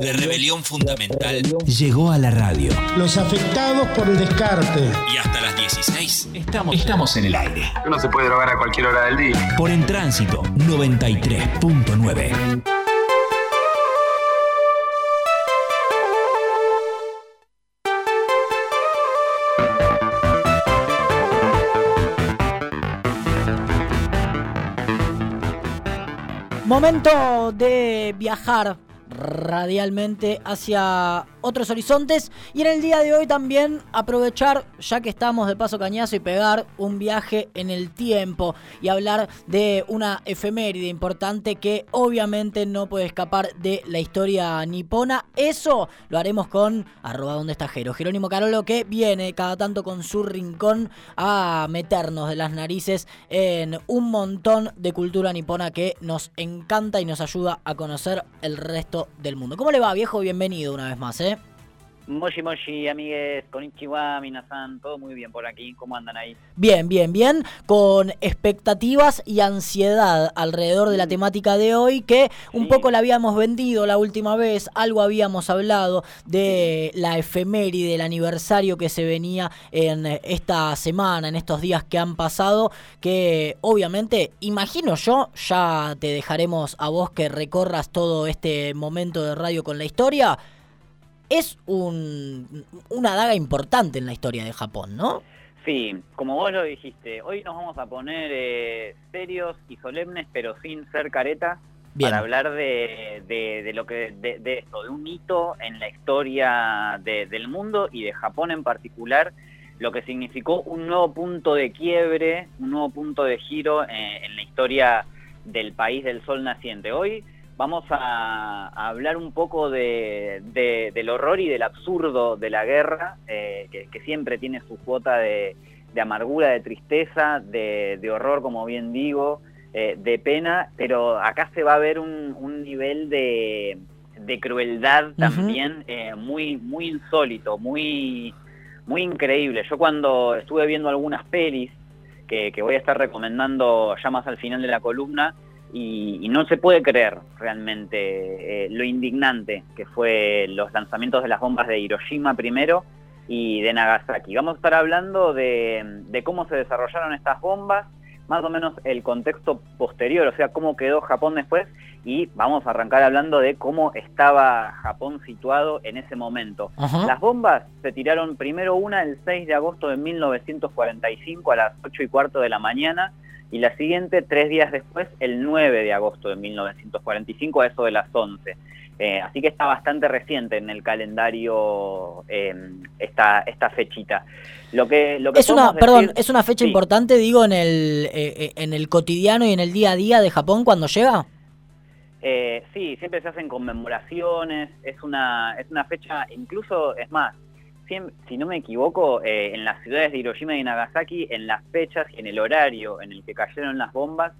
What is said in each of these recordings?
La rebelión fundamental llegó a la radio. Los afectados por el descarte. Y hasta las 16 estamos, estamos en el aire. Uno se puede drogar a cualquier hora del día. Por En Tránsito 93.9. Momento de viajar radialmente hacia otros horizontes y en el día de hoy también aprovechar, ya que estamos de paso cañazo y pegar un viaje en el tiempo y hablar de una efeméride importante que obviamente no puede escapar de la historia nipona. Eso lo haremos con arroba donde está Jero, Jerónimo Carolo que viene cada tanto con su rincón a meternos de las narices en un montón de cultura nipona que nos encanta y nos ayuda a conocer el resto del mundo. ¿Cómo le va, viejo? Bienvenido una vez más, ¿eh? Moshi Moshi, amigues, Konnichiwa, Minasan, todo muy bien por aquí, ¿cómo andan ahí? Bien, bien, bien, con expectativas y ansiedad alrededor de la temática de hoy, que un poco la habíamos vendido la última vez, algo habíamos hablado de la efeméride, del aniversario que se venía en esta semana, en estos días que han pasado, que obviamente, imagino yo, ya te dejaremos a vos que recorras todo este momento de radio con la historia es un, una daga importante en la historia de Japón, ¿no? Sí, como vos lo dijiste, hoy nos vamos a poner eh, serios y solemnes, pero sin ser caretas, para hablar de, de, lo que de, de, esto, de un hito en la historia del mundo y de Japón en particular, lo que significó un nuevo punto de quiebre, un nuevo punto de giro eh, en la historia del país del sol naciente. Hoy vamos a, hablar un poco de, del horror y del absurdo de la guerra, eh, que, siempre tiene su cuota de, amargura, de tristeza, de, horror, como bien digo, eh, de pena, pero acá se va a ver un, nivel de, crueldad también eh, muy, muy insólito, muy, muy increíble. Yo cuando estuve viendo algunas pelis, que voy a estar recomendando ya más al final de la columna, y, no se puede creer realmente eh, lo indignante que fue los lanzamientos de las bombas de Hiroshima primero y de Nagasaki. Vamos a estar hablando de, cómo se desarrollaron estas bombas, más o menos el contexto posterior, o sea, cómo quedó Japón después y vamos a arrancar hablando de cómo estaba Japón situado en ese momento. Las bombas se tiraron primero una el 6 de agosto de 1945 a las 8 y cuarto de la mañana y la siguiente tres días después, el 9 de agosto de 1945, a eso de las 11. Eh, así que está bastante reciente en el calendario em, esta, esta fechita. Lo que, lo que es una, perdón, es una fecha importante, digo, en el, eh, eh, en el cotidiano y en el día a día de Japón cuando llega. sí, siempre se hacen conmemoraciones, es una, es una fecha, incluso, es más, si no me equivoco, eh, en las ciudades de Hiroshima y Nagasaki, en las fechas y en el horario en el que cayeron las bombas,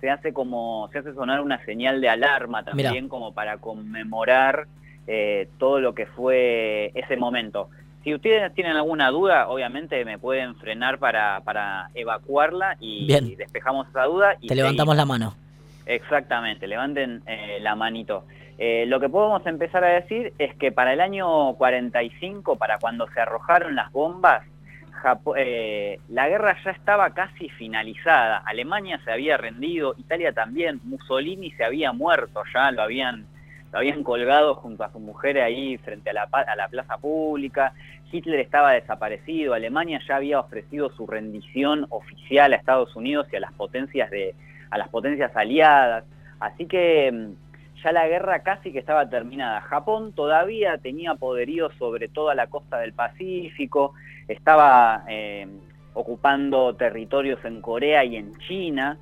se hace como, se hace sonar una señal de alarma también como para conmemorar eh, todo lo que fue ese momento. Si ustedes tienen alguna duda, obviamente me pueden frenar para, para evacuarla y, despejamos esa duda. Y Te levantamos la mano. Exactamente, levanten eh, la manito. Eh, lo que podemos empezar a decir es que para el año 45, para cuando se arrojaron las bombas, eh, la guerra ya estaba casi finalizada. Alemania se había rendido, Italia también, Mussolini se había muerto ya, lo habían, lo habían colgado junto a su mujer ahí frente a la, a la plaza pública. Hitler estaba desaparecido, Alemania ya había ofrecido su rendición oficial a Estados Unidos y a las potencias de, a las potencias aliadas. Así que mm, ya la guerra casi que estaba terminada. Japón todavía tenía poderío sobre toda la costa del Pacífico, estaba eh, ocupando territorios en Corea y en China.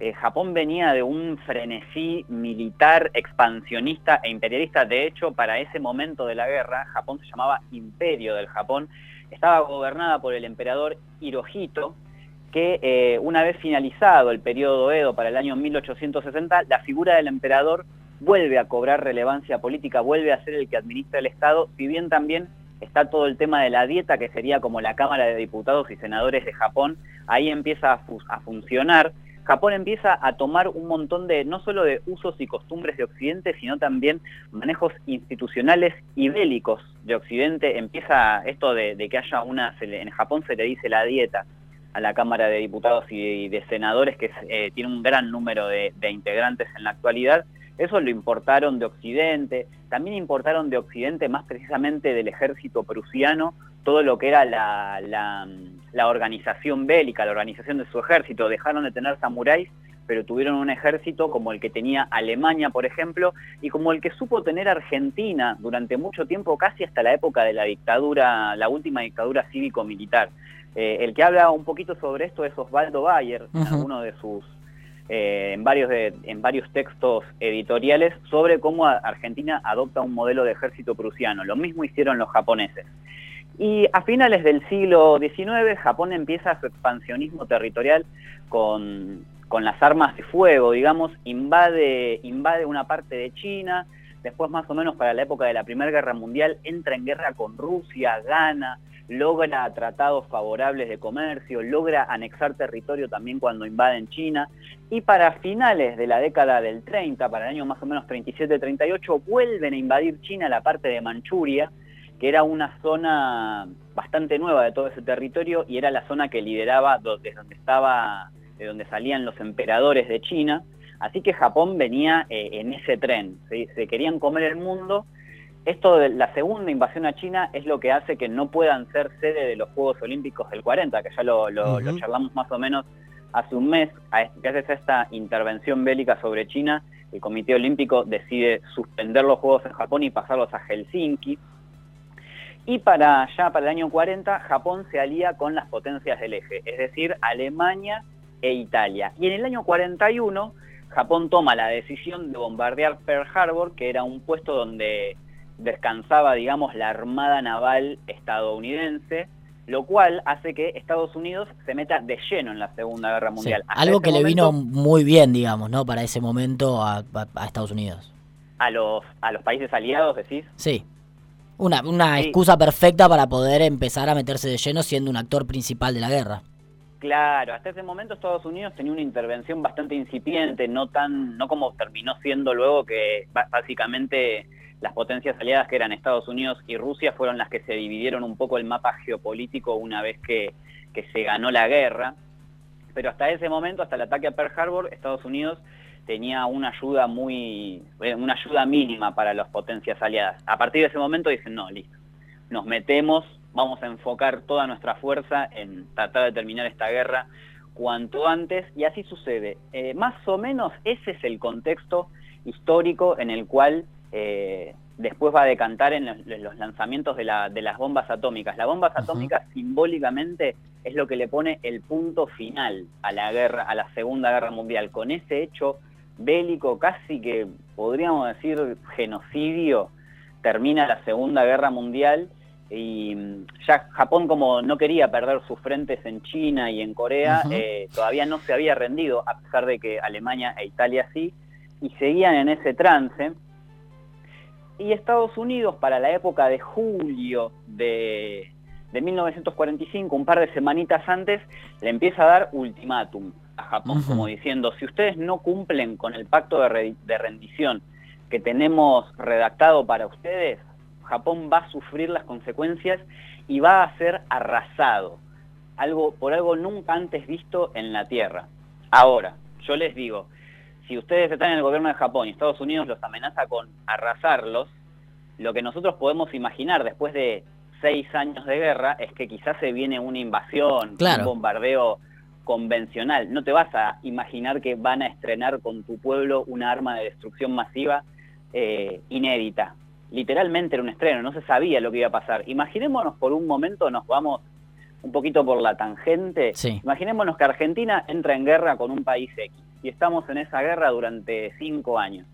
Eh, Japón venía de un frenesí militar expansionista e imperialista. De hecho, para ese momento de la guerra, Japón se llamaba Imperio del Japón. Estaba gobernada por el emperador Hirohito, que eh, una vez finalizado el periodo Edo para el año 1860, la figura del emperador vuelve a cobrar relevancia política, vuelve a ser el que administra el Estado, si bien también está todo el tema de la dieta, que sería como la Cámara de Diputados y Senadores de Japón, ahí empieza a, funcionar, Japón empieza a tomar un montón de, no solo de usos y costumbres de Occidente, sino también manejos institucionales y bélicos de Occidente. Empieza esto de, que haya una, en Japón se le dice la dieta a la Cámara de Diputados y de Senadores, que eh, tiene un gran número de, integrantes en la actualidad. Eso lo importaron de Occidente, también importaron de Occidente, más precisamente del ejército prusiano, todo lo que era la, la, organización bélica, la organización de su ejército. Dejaron de tener samuráis, pero tuvieron un ejército como el que tenía Alemania, por ejemplo, y como el que supo tener Argentina durante mucho tiempo, casi hasta la época de la dictadura, la última dictadura cívico-militar. Eh, el que habla un poquito sobre esto es Osvaldo Bayer, en uno de sus eh, en, varios en varios textos editoriales sobre cómo Argentina adopta un modelo de ejército prusiano. Lo mismo hicieron los japoneses. Y a finales del siglo XIX, Japón empieza su expansionismo territorial con, con las armas de fuego, digamos, invade, invade una parte de China, después más o menos para la época de la Primera Guerra Mundial entra en guerra con Rusia, gana, logra tratados favorables de comercio, logra anexar territorio también cuando invaden China, y para finales de la década del 30, para el año más o menos 37-38, vuelven a invadir China la parte de Manchuria, que era una zona bastante nueva de todo ese territorio y era la zona que lideraba desde donde estaba, de donde salían los emperadores de China. Así que Japón venía eh, en ese tren, se querían comer el mundo. Esto de la segunda invasión a China es lo que hace que no puedan ser sede de los Juegos Olímpicos del 40, que ya lo, charlamos más o menos hace un mes, gracias a esta intervención bélica sobre China, el Comité Olímpico decide suspender los Juegos en Japón y pasarlos a Helsinki. Y para ya para el año 40, Japón se alía con las potencias del eje, es decir, Alemania e Italia. Y en el año 41, Japón toma la decisión de bombardear Pearl Harbor, que era un puesto donde descansaba, digamos, la Armada Naval estadounidense, lo cual hace que Estados Unidos se meta de lleno en la Segunda Guerra Mundial. algo que le vino muy bien, digamos, ¿no? Para ese momento a, Estados Unidos. A los, a los países aliados, decís. Sí. Una, una excusa perfecta para poder empezar a meterse de lleno siendo un actor principal de la guerra. Claro, hasta ese momento Estados Unidos tenía una intervención bastante incipiente, no tan, no como terminó siendo luego que básicamente las potencias aliadas que eran Estados Unidos y Rusia fueron las que se dividieron un poco el mapa geopolítico una vez que, que se ganó la guerra. Pero hasta ese momento, hasta el ataque a Pearl Harbor, Estados Unidos tenía una ayuda muy, eh, una ayuda mínima para las potencias aliadas. A partir de ese momento dicen, no, listo, nos metemos, vamos a enfocar toda nuestra fuerza en tratar de terminar esta guerra cuanto antes, y así sucede. Eh, más o menos ese es el contexto histórico en el cual eh, después va a decantar en los, lanzamientos de, de, las bombas atómicas. Las bombas atómicas simbólicamente es lo que le pone el punto final a la guerra, a la Segunda Guerra Mundial. Con ese hecho bélico, casi que podríamos decir genocidio, termina la Segunda Guerra Mundial y mm, ya Japón como no quería perder sus frentes en China y en Corea, eh, todavía no se había rendido, a pesar de que Alemania e Italia sí, y seguían en ese trance. Y Estados Unidos para la época de julio de, de 1945, un par de semanitas antes, le empieza a dar ultimátum a Japón, como diciendo, si ustedes no cumplen con el pacto de, rendición que tenemos redactado para ustedes, Japón va a sufrir las consecuencias y va a ser arrasado, algo, por algo nunca antes visto en la Tierra. Ahora, yo les digo, si ustedes están en el gobierno de Japón y Estados Unidos los amenaza con arrasarlos, lo que nosotros podemos imaginar después de seis años de guerra es que quizás se viene una invasión, un bombardeo convencional. No te vas a imaginar que van a estrenar con tu pueblo una arma de destrucción masiva eh, inédita. Literalmente era un estreno, no se sabía lo que iba a pasar. Imaginémonos por un momento, nos vamos un poquito por la tangente. Imaginémonos que Argentina entra en guerra con un país X y estamos en esa guerra durante cinco años.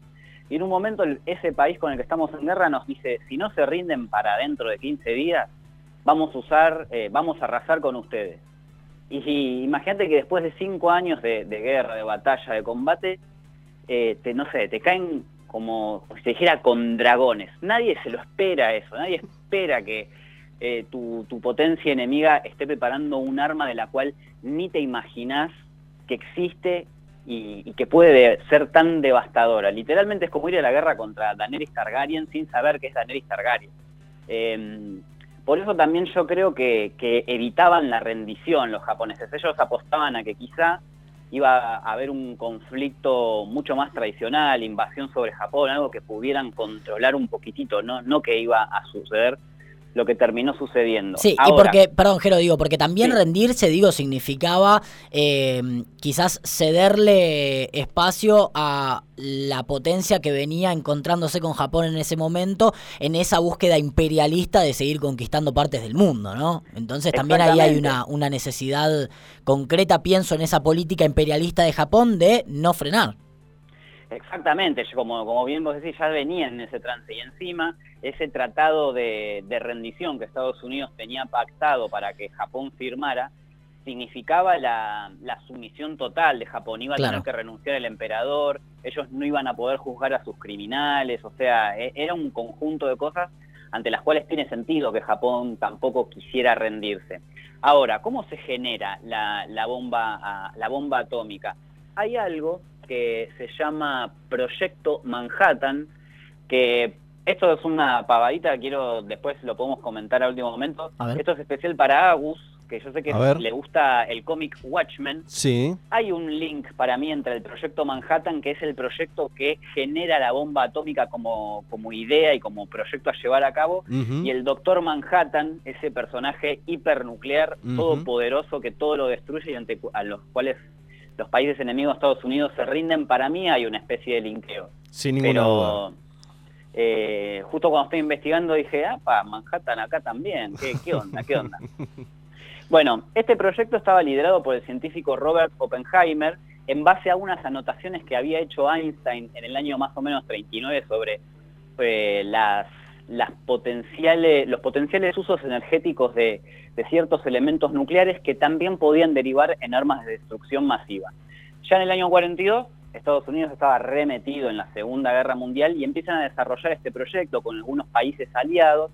Y en un momento ese país con el que estamos en guerra nos dice, si no se rinden para dentro de 15 días, vamos a usar, eh, vamos a arrasar con ustedes. Y, imagínate que después de cinco años de, guerra, de batalla, de combate, eh, te, no sé, te caen como, si dijera, con dragones. Nadie se lo espera eso, nadie espera que eh, tu, tu, potencia enemiga esté preparando un arma de la cual ni te imaginas que existe y, que puede ser tan devastadora. Literalmente es como ir a la guerra contra Daenerys Targaryen sin saber que es Daenerys Targaryen. Em, por eso también yo creo que, evitaban la rendición los japoneses. Ellos apostaban a que quizá iba a haber un conflicto mucho más tradicional, invasión sobre Japón, algo que pudieran controlar un poquitito, no, no que iba a suceder lo que terminó sucediendo. Sí, y porque, perdón, Jero, digo, porque también rendirse, digo, significaba eh, quizás cederle espacio a la potencia que venía encontrándose con Japón en ese momento, en esa búsqueda imperialista de seguir conquistando partes del mundo, ¿no? Entonces también ahí hay una, una necesidad concreta, pienso en esa política imperialista de Japón, de no frenar. Exactamente, como, como bien vos decís, ya venía en ese trance y encima ese tratado de, rendición que Estados Unidos tenía pactado para que Japón firmara, significaba la, sumisión total de Japón. Iba a tener que renunciar el emperador, ellos no iban a poder juzgar a sus criminales, o sea, e, era un conjunto de cosas ante las cuales tiene sentido que Japón tampoco quisiera rendirse. Ahora, ¿cómo se genera la, la bomba, la bomba atómica? Hay algo que se llama Proyecto Manhattan, que esto es una pavadita, quiero después lo podemos comentar al último momento. Esto es especial para Agus, que yo sé que le gusta el cómic Watchmen. Sí. Hay un link para mí entre el proyecto Manhattan, que es el proyecto que genera la bomba atómica como, como idea y como proyecto a llevar a cabo, y el Doctor Manhattan, ese personaje hipernuclear, todopoderoso que todo lo destruye y ante a los cuales los países enemigos de Estados Unidos se rinden. Para mí hay una especie de linkeo. Sin ninguna duda eh, justo cuando estoy investigando dije, ah, pa, Manhattan acá también, ¿qué, onda? ¿Qué onda? bueno, este proyecto estaba liderado por el científico Robert Oppenheimer en base a unas anotaciones que había hecho Einstein en el año más o menos 39 sobre eh, las, las potenciales, los potenciales usos energéticos de, de ciertos elementos nucleares que también podían derivar en armas de destrucción masiva. Ya en el año 42 Estados Unidos estaba remetido en la Segunda Guerra Mundial y empiezan a desarrollar este proyecto con algunos países aliados,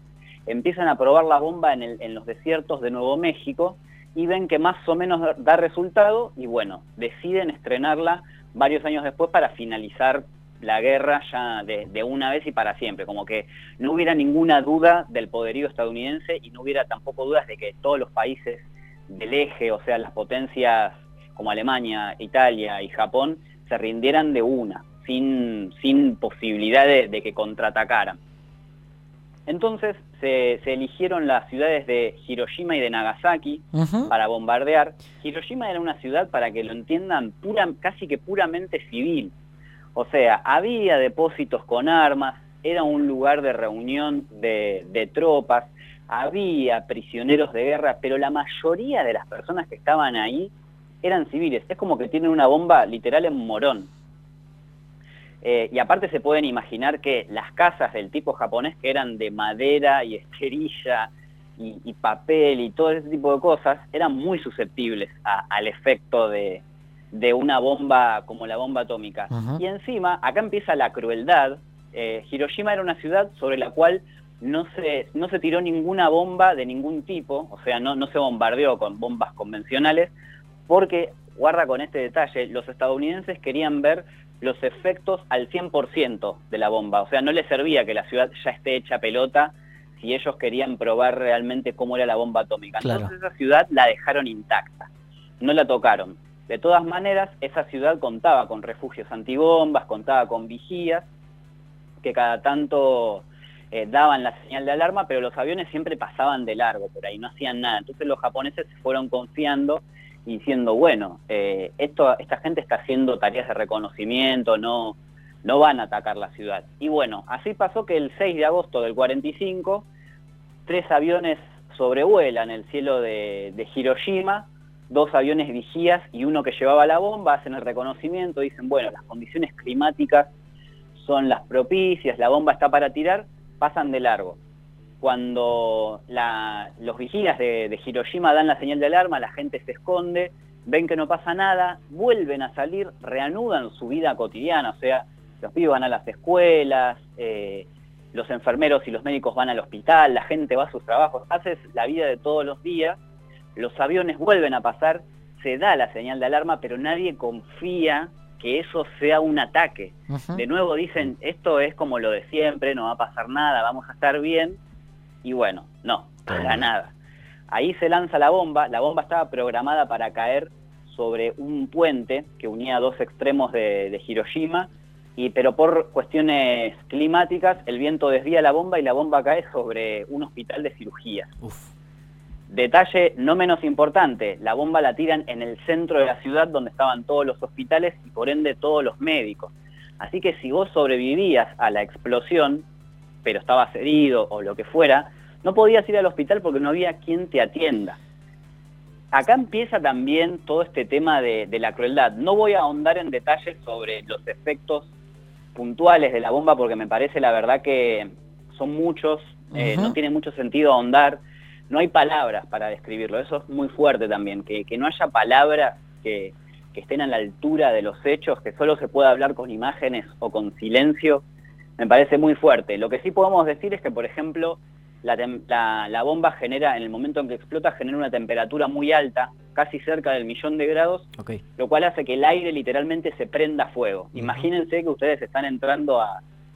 empiezan a probar la bomba en, los desiertos de Nuevo México y ven que más o menos da resultado y bueno, deciden estrenarla varios años después para finalizar la guerra ya de, de, una vez y para siempre, como que no hubiera ninguna duda del poderío estadounidense y no hubiera tampoco dudas de que todos los países del eje, o sea, las potencias como Alemania, Italia y Japón, se rindieran de una, sin, sin posibilidad de, que contraatacaran. Entonces se, eligieron las ciudades de Hiroshima y de Nagasaki para bombardear. Hiroshima era una ciudad, para que lo entiendan, pura, casi que puramente civil. O sea, había depósitos con armas, era un lugar de reunión de, de tropas, había prisioneros de guerra, pero la mayoría de las personas que estaban ahí eran civiles. Es como que tienen una bomba literal en morón. Eh, y aparte se pueden imaginar que las casas del tipo japonés, que eran de madera y esterilla y, papel y todo ese tipo de cosas, eran muy susceptibles al efecto de, una bomba como la bomba atómica. Y encima, acá empieza la crueldad. Eh, Hiroshima era una ciudad sobre la cual no se, no se tiró ninguna bomba de ningún tipo, o sea, no, no se bombardeó con bombas convencionales, porque, guarda con este detalle, los estadounidenses querían ver los efectos al 100% de la bomba, o sea, no les servía que la ciudad ya esté hecha pelota si ellos querían probar realmente cómo era la bomba atómica. Entonces esa ciudad la dejaron intacta, no la tocaron. De todas maneras, esa ciudad contaba con refugios antibombas, contaba con vigías, que cada tanto eh, daban la señal de alarma, pero los aviones siempre pasaban de largo por ahí, no hacían nada. Entonces los japoneses se fueron confiando diciendo, bueno, eh, esto, esta gente está haciendo tareas de reconocimiento, no, no van a atacar la ciudad. Y bueno, así pasó que el 6 de agosto del 45, tres aviones sobrevuelan el cielo de Hiroshima, dos aviones vigías y uno que llevaba la bomba, hacen el reconocimiento, dicen, bueno, las condiciones climáticas son las propicias, la bomba está para tirar, pasan de largo. Cuando los vigías de, Hiroshima dan la señal de alarma, la gente se esconde, ven que no pasa nada, vuelven a salir, reanudan su vida cotidiana, o sea, los pibes van a las escuelas, eh, los enfermeros y los médicos van al hospital, la gente va a sus trabajos, haces la vida de todos los días, los aviones vuelven a pasar, se da la señal de alarma, pero nadie confía que eso sea un ataque. De nuevo dicen, esto es como lo de siempre, no va a pasar nada, vamos a estar bien. Y bueno, no, para nada. Ahí se lanza la bomba, la bomba estaba programada para caer sobre un puente que unía dos extremos de, Hiroshima, y, pero por cuestiones climáticas el viento desvía la bomba y la bomba cae sobre un hospital de cirugía. Detalle no menos importante, la bomba la tiran en el centro de la ciudad donde estaban todos los hospitales y por ende todos los médicos. Así que si vos sobrevivías a la explosión, pero estabas herido o lo que fuera, no podías ir al hospital porque no había quien te atienda acá empieza también todo este tema de, la crueldad. No voy a ahondar en detalles sobre los efectos puntuales de la bomba porque me parece la verdad que son muchos, eh, no tiene mucho sentido ahondar, no hay palabras para describirlo, eso es muy fuerte también, que, no haya palabras que, que, estén a la altura de los hechos, que solo se pueda hablar con imágenes o con silencio, me parece muy fuerte. Lo que sí podemos decir es que, por ejemplo, la, bomba genera, en el momento en que explota, genera una temperatura muy alta, casi cerca del millón de grados, lo cual hace que el aire literalmente se prenda fuego. Imagínense que ustedes están entrando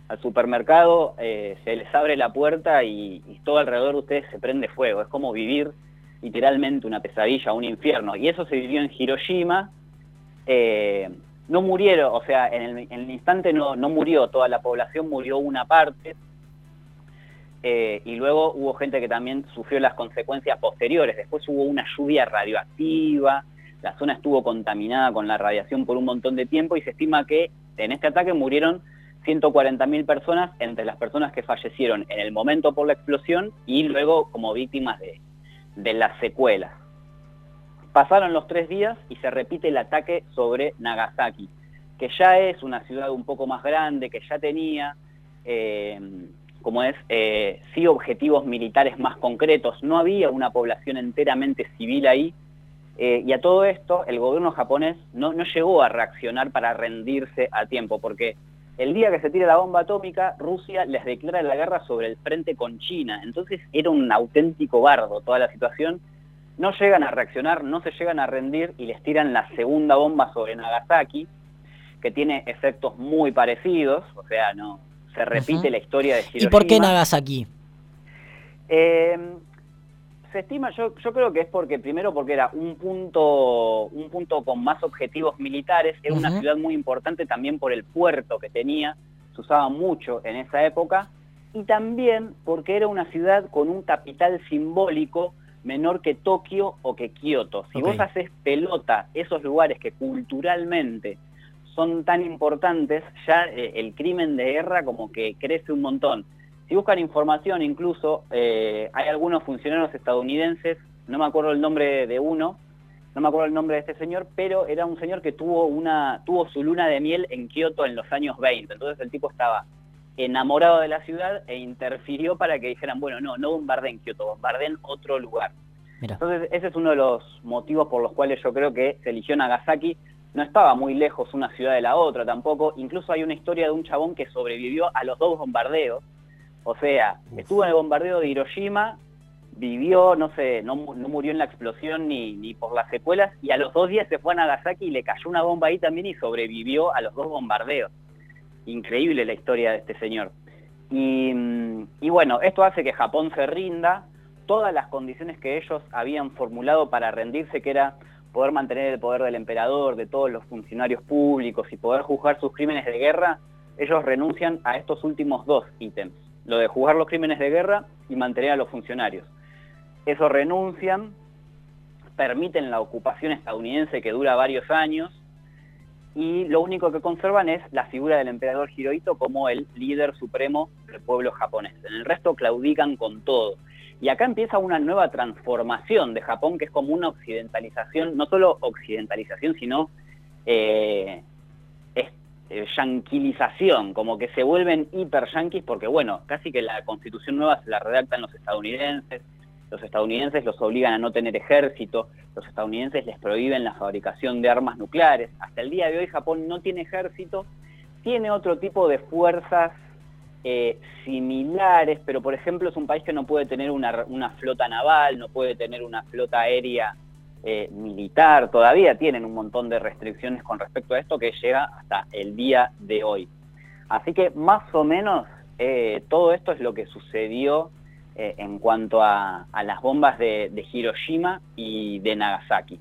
al supermercado, eh, se les abre la puerta y, todo alrededor de ustedes se prende fuego. Es como vivir literalmente una pesadilla, un infierno. Y eso se vivió en Hiroshima. Eh, no murieron, o sea, en el, instante no, no murió toda la población, murió una parte, eh, y luego hubo gente que también sufrió las consecuencias posteriores. Después hubo una lluvia radioactiva, la zona estuvo contaminada con la radiación por un montón de tiempo y se estima que en este ataque murieron 140.000 personas entre las personas que fallecieron en el momento por la explosión y luego como víctimas de, de las secuelas. Pasaron los tres días y se repite el ataque sobre Nagasaki, que ya es una ciudad un poco más grande, que ya tenía eh, como es, eh, sí objetivos militares más concretos. No había una población enteramente civil ahí. Eh, y a todo esto, el gobierno japonés no, no llegó a reaccionar para rendirse a tiempo, porque el día que se tira la bomba atómica, Rusia les declara la guerra sobre el frente con China. Entonces era un auténtico bardo toda la situación. No llegan a reaccionar, no se llegan a rendir y les tiran la segunda bomba sobre Nagasaki, que tiene efectos muy parecidos, o sea, no, se repite la historia de Hiroshima. ¿Y por qué Nagasaki? Eh, se estima, yo, yo creo que es porque, primero porque era un punto, un punto con más objetivos militares, era una ciudad muy importante también por el puerto que tenía, se usaba mucho en esa época, y también porque era una ciudad con un capital simbólico menor que Tokio o que Kioto. Si vos haces pelota esos lugares que culturalmente son tan importantes, ya eh, el crimen de guerra como que crece un montón. Si buscan información, incluso eh, hay algunos funcionarios estadounidenses, no me acuerdo el nombre de uno, no me acuerdo el nombre de este señor, pero era un señor que tuvo una tuvo su luna de miel en Kioto en los años 20. Entonces el tipo estaba enamorado de la ciudad e interfirió para que dijeran, bueno, no, no bombardeen Kioto, bombardeen otro lugar. Entonces ese es uno de los motivos por los cuales yo creo que se eligió Nagasaki no estaba muy lejos una ciudad de la otra tampoco. Incluso hay una historia de un chabón que sobrevivió a los dos bombardeos. O sea, estuvo en el bombardeo de Hiroshima, vivió, no sé, no, murió en la explosión ni, ni, por las secuelas, y a los dos días se fue a Nagasaki y le cayó una bomba ahí también y sobrevivió a los dos bombardeos. Increíble la historia de este señor. Y, y bueno, esto hace que Japón se rinda. Todas las condiciones que ellos habían formulado para rendirse, que era poder mantener el poder del emperador, de todos los funcionarios públicos y poder juzgar sus crímenes de guerra, ellos renuncian a estos últimos dos ítems, lo de juzgar los crímenes de guerra y mantener a los funcionarios. Eso renuncian, permiten la ocupación estadounidense que dura varios años y lo único que conservan es la figura del emperador Hirohito como el líder supremo del pueblo japonés. En el resto claudican con todo. Y acá empieza una nueva transformación de Japón, que es como una occidentalización, no solo occidentalización, sino eh, eh, yanquilización, como que se vuelven hiper yanquis, porque bueno, casi que la constitución nueva se la redactan los estadounidenses, los estadounidenses los obligan a no tener ejército, los estadounidenses les prohíben la fabricación de armas nucleares. Hasta el día de hoy Japón no tiene ejército, tiene otro tipo de fuerzas eh, similares, pero por ejemplo es un país que no puede tener una, flota naval, no puede tener una flota aérea eh, militar, todavía tienen un montón de restricciones con respecto a esto que llega hasta el día de hoy. Así que más o menos eh, todo esto es lo que sucedió eh, en cuanto a, las bombas de Hiroshima y de Nagasaki.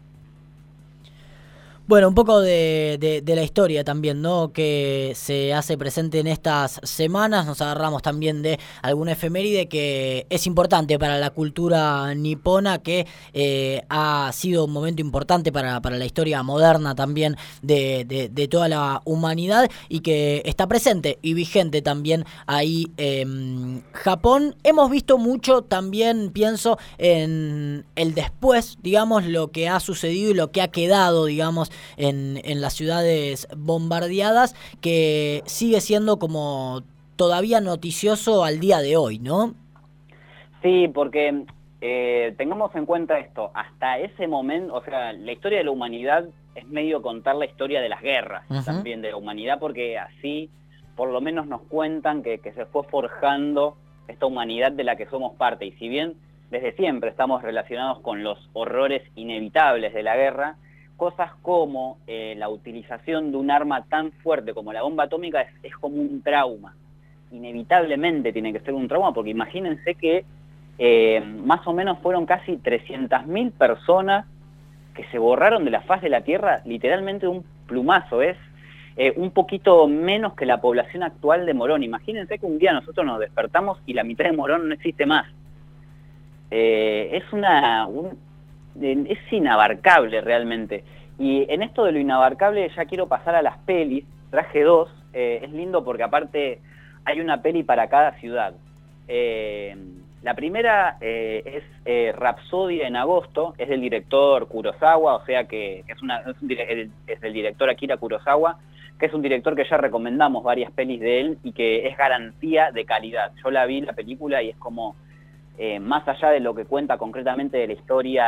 Bueno, un poco de, la historia también, ¿no? Que se hace presente en estas semanas. Nos agarramos también de alguna efeméride que es importante para la cultura nipona, que eh, ha sido un momento importante para, la historia moderna también de, toda la humanidad y que está presente y vigente también ahí en Japón. Hemos visto mucho también, pienso, en el después, digamos, lo que ha sucedido y lo que ha quedado, digamos, en, en las ciudades bombardeadas, que sigue siendo como todavía noticioso al día de hoy, ¿no? Sí, porque eh, tengamos en cuenta esto, hasta ese momento, o sea, la historia de la humanidad es medio contar la historia de las guerras también de la humanidad, porque así por lo menos nos cuentan que, que se fue forjando esta humanidad de la que somos parte. Y si bien desde siempre estamos relacionados con los horrores inevitables de la guerra, cosas como eh, la utilización de un arma tan fuerte como la bomba atómica es, como un trauma. Inevitablemente tiene que ser un trauma, porque imagínense que eh, más o menos fueron casi 300.000 personas que se borraron de la faz de la Tierra literalmente un plumazo. Es eh, un poquito menos que la población actual de Morón. Imagínense que un día nosotros nos despertamos y la mitad de Morón no existe más. es una, es inabarcable realmente. Y en esto de lo inabarcable ya quiero pasar a las pelis, traje dos, eh, es lindo porque aparte hay una peli para cada ciudad. Eh, la primera eh, es Rapsodia en agosto, es del director Kurosawa, o sea que es, una, es, del director Akira Kurosawa, que es un director que ya recomendamos varias pelis de él y que es garantía de calidad. Yo la vi la película y es como eh, más allá de lo que cuenta concretamente de la historia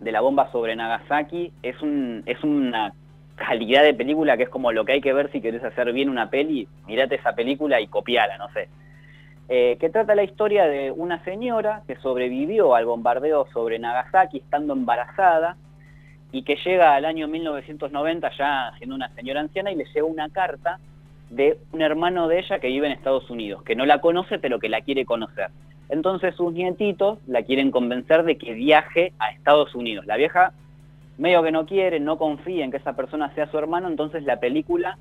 de la bomba sobre Nagasaki, es, un, es una calidad de película que es como lo que hay que ver si querés hacer bien una peli, mirate esa película y copiala, no sé. Eh, que trata la historia de una señora que sobrevivió al bombardeo sobre Nagasaki estando embarazada y que llega al año 1990 ya siendo una señora anciana y le llega una carta de un hermano de ella que vive en Estados Unidos, que no la conoce pero que la quiere conocer. Entonces sus nietitos la quieren convencer de que viaje a Estados Unidos. La vieja medio que no quiere, no confía en que esa persona sea su hermano, entonces la película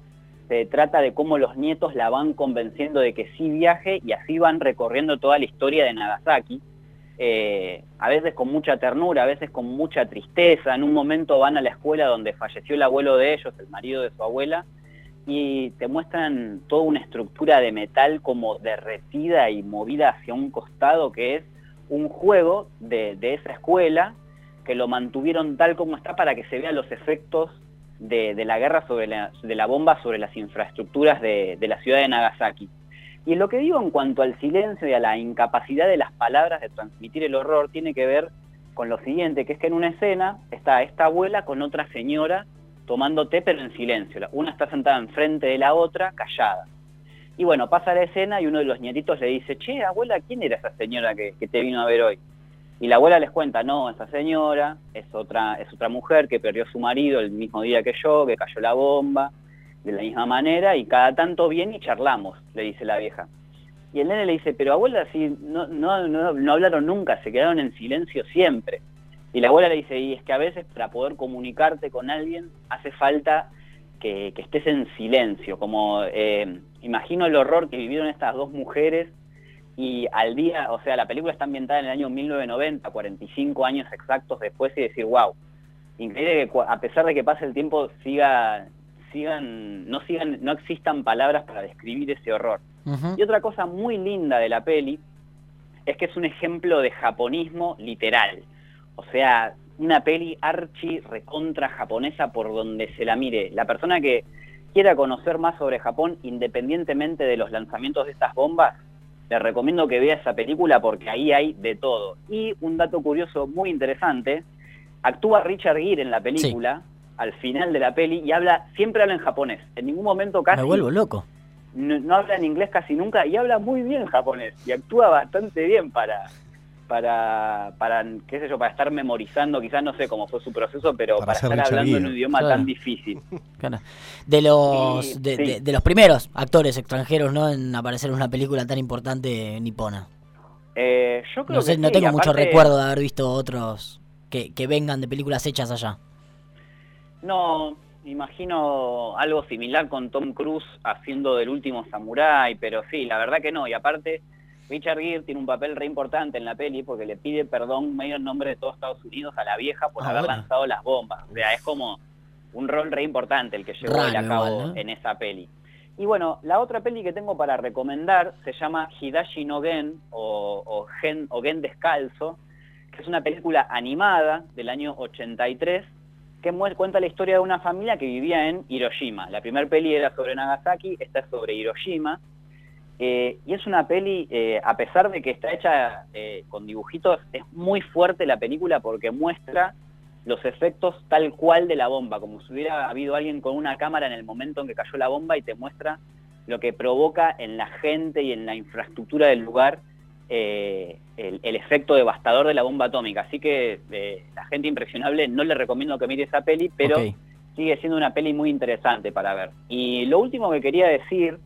se trata de cómo los nietos la van convenciendo de que sí viaje y así van recorriendo toda la historia de Nagasaki. Eh, a veces con mucha ternura, a veces con mucha tristeza. En un momento van a la escuela donde falleció el abuelo de ellos, el marido de su abuela, y te muestran toda una estructura de metal como derretida y movida hacia un costado que es un juego de, esa escuela que lo mantuvieron tal como está para que se vean los efectos de, la guerra sobre la, de la bomba sobre las infraestructuras de, de la ciudad de Nagasaki. Y en lo que digo en cuanto al silencio y a la incapacidad de las palabras de transmitir el horror tiene que ver con lo siguiente, que es que en una escena está esta abuela con otra señora tomando té pero en silencio. Una está sentada enfrente de la otra, callada. Y bueno, pasa la escena y uno de los nietitos le dice, che, abuela, ¿quién era esa señora que, te vino a ver hoy? Y la abuela les cuenta, no, esa señora es otra, es otra mujer que perdió su marido el mismo día que yo, que cayó la bomba, de la misma manera, y cada tanto viene y charlamos, le dice la vieja. Y el nene le dice, pero abuela, si no, no, no, no hablaron nunca, se quedaron en silencio siempre. Y la abuela le dice, y es que a veces para poder comunicarte con alguien hace falta que, estés en silencio, como eh, imagino el horror que vivieron estas dos mujeres y al día, o sea, la película está ambientada en el año 1990, 45 años exactos después y decir, wow, increíble que a pesar de que pase el tiempo siga, sigan, no sigan, no existan palabras para describir ese horror. Y otra cosa muy linda de la peli es que es un ejemplo de japonismo literal. O sea, una peli archi recontra japonesa por donde se la mire. La persona que quiera conocer más sobre Japón, independientemente de los lanzamientos de estas bombas, le recomiendo que vea esa película porque ahí hay de todo. Y un dato curioso muy interesante, actúa Richard Gere en la película, al final de la peli, y habla, siempre habla en japonés. En ningún momento casi... Me vuelvo loco. No, no habla en inglés casi nunca y habla muy bien japonés y actúa bastante bien para, para, para, qué sé yo, para estar memorizando, quizás no sé cómo fue su proceso, pero para, estar hablando en un idioma tan difícil. De los de, los primeros actores extranjeros, ¿no? En aparecer en una película tan importante nipona. Eh, yo creo no, sé, no tengo mucho recuerdo de haber visto otros que, que vengan de películas hechas allá. No, imagino algo similar con Tom Cruise haciendo del último samurái, pero sí, la verdad que no. Y aparte, Richard Gere tiene un papel re importante en la peli porque le pide perdón medio en nombre de todos Estados Unidos a la vieja por ah, haber lanzado las bombas. O sea, es como un rol re importante el que llevó a cabo en esa peli. Y bueno, la otra peli que tengo para recomendar se llama Hidashi no Gen o, o, Gen, o Gen Descalzo, que es una película animada del año 83 que cuenta la historia de una familia que vivía en Hiroshima. La primera peli era sobre Nagasaki, esta es sobre Hiroshima. Eh, y es una peli, eh, a pesar de que está hecha eh, con dibujitos, es muy fuerte la película porque muestra los efectos tal cual de la bomba, como si hubiera habido alguien con una cámara en el momento en que cayó la bomba y te muestra lo que provoca en la gente y en la infraestructura del lugar el, efecto devastador de la bomba atómica. Así que la gente impresionable no le recomiendo que mire esa peli, pero sigue siendo una peli muy interesante para ver. Y lo último que quería decir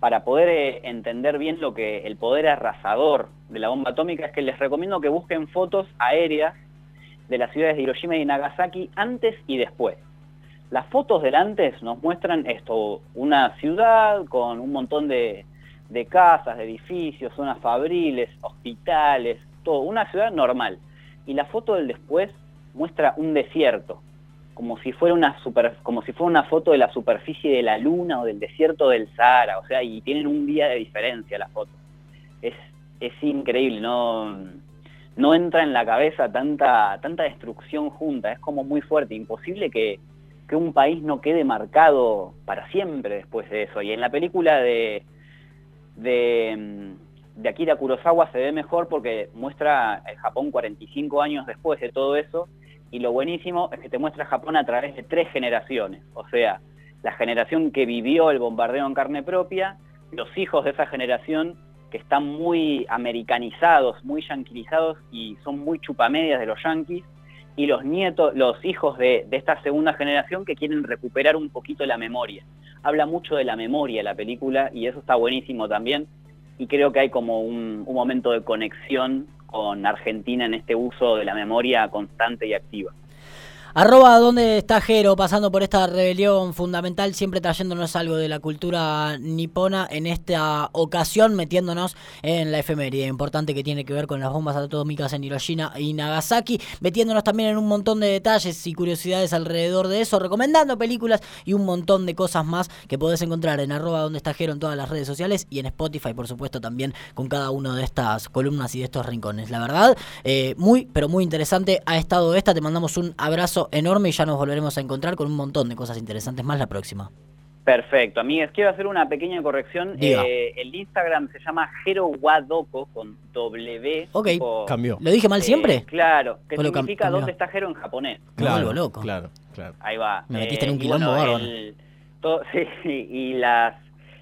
para poder eh, entender bien lo que el poder arrasador de la bomba atómica es que les recomiendo que busquen fotos aéreas de las ciudades de Hiroshima y Nagasaki antes y después. Las fotos del antes nos muestran esto, una ciudad con un montón de, de casas, de edificios, zonas fabriles, hospitales, todo, una ciudad normal. Y la foto del después muestra un desierto, como si fuera una super, como si fuera una foto de la superficie de la luna o del desierto del Sahara, o sea, y tienen un día de diferencia las fotos. Es, es increíble, no, no entra en la cabeza tanta, tanta destrucción junta, es como muy fuerte, imposible que, que un país no quede marcado para siempre después de eso. Y en la película de, de, de Akira Kurosawa se ve mejor porque muestra el Japón 45 años después de todo eso y lo buenísimo es que te muestra Japón a través de tres generaciones, o sea, la generación que vivió el bombardeo en carne propia, los hijos de esa generación que están muy americanizados, muy yanquilizados y son muy chupamedias de los yanquis, y los nietos, los hijos de, esta segunda generación que quieren recuperar un poquito la memoria. Habla mucho de la memoria la película y eso está buenísimo también. Y creo que hay como un momento de conexión con Argentina en este uso de la memoria constante y activa. Arroba donde está Jero pasando por esta rebelión fundamental, siempre trayéndonos algo de la cultura nipona, en esta ocasión metiéndonos en la efeméride importante que tiene que ver con las bombas atómicas en Hiroshima y Nagasaki, metiéndonos también en un montón de detalles y curiosidades alrededor de eso, recomendando películas y un montón de cosas más que podés encontrar en arroba donde está Jero en todas las redes sociales y en Spotify, por supuesto, también con cada una de estas columnas y de estos rincones. La verdad, eh, muy, pero muy interesante ha estado esta. Te mandamos un abrazo enorme y ya nos volveremos a encontrar con un montón de cosas interesantes más la próxima. Perfecto, amigues, quiero hacer una pequeña corrección. Eh, el Instagram se llama Jero Wadoko con W. Ok, cambió. ¿Lo dije mal siempre? Eh, claro, que significa dónde está Jero en japonés. Claro, loco. Claro, claro. Ahí va. Me metiste en un eh, quilombo sí, y las,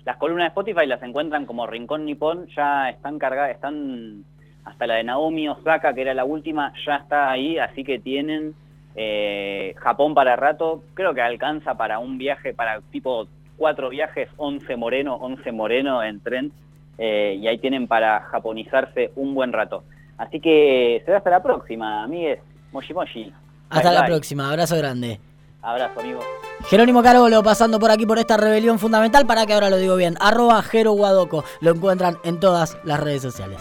las columnas de Spotify las encuentran como Rincón Nipón, ya están cargadas, están hasta la de Naomi Osaka, que era la última, ya está ahí, así que tienen eh, Japón para rato, creo que alcanza para un viaje, para tipo cuatro viajes, 11 moreno, 11 moreno en tren, eh, y ahí tienen para japonizarse un buen rato. Así que será hasta la próxima, amigues. Moshi Moshi. Hasta la próxima, abrazo grande. Abrazo, amigo. Jerónimo Carolo pasando por aquí por esta rebelión fundamental para que ahora lo digo bien. Arroba Jero Guadoco. Lo encuentran en todas las redes sociales.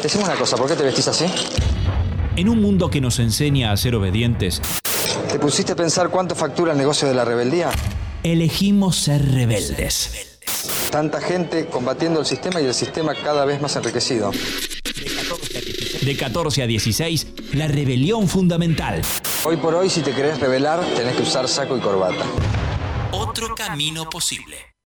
Decime una cosa, ¿por qué te vestís así? En un mundo que nos enseña a ser obedientes, ¿te pusiste a pensar cuánto factura el negocio de la rebeldía? Elegimos ser rebeldes. Tanta gente combatiendo el sistema y el sistema cada vez más enriquecido. De 14 a 16, la rebelión fundamental. Hoy por hoy, si te querés rebelar, tenés que usar saco y corbata. Otro camino posible.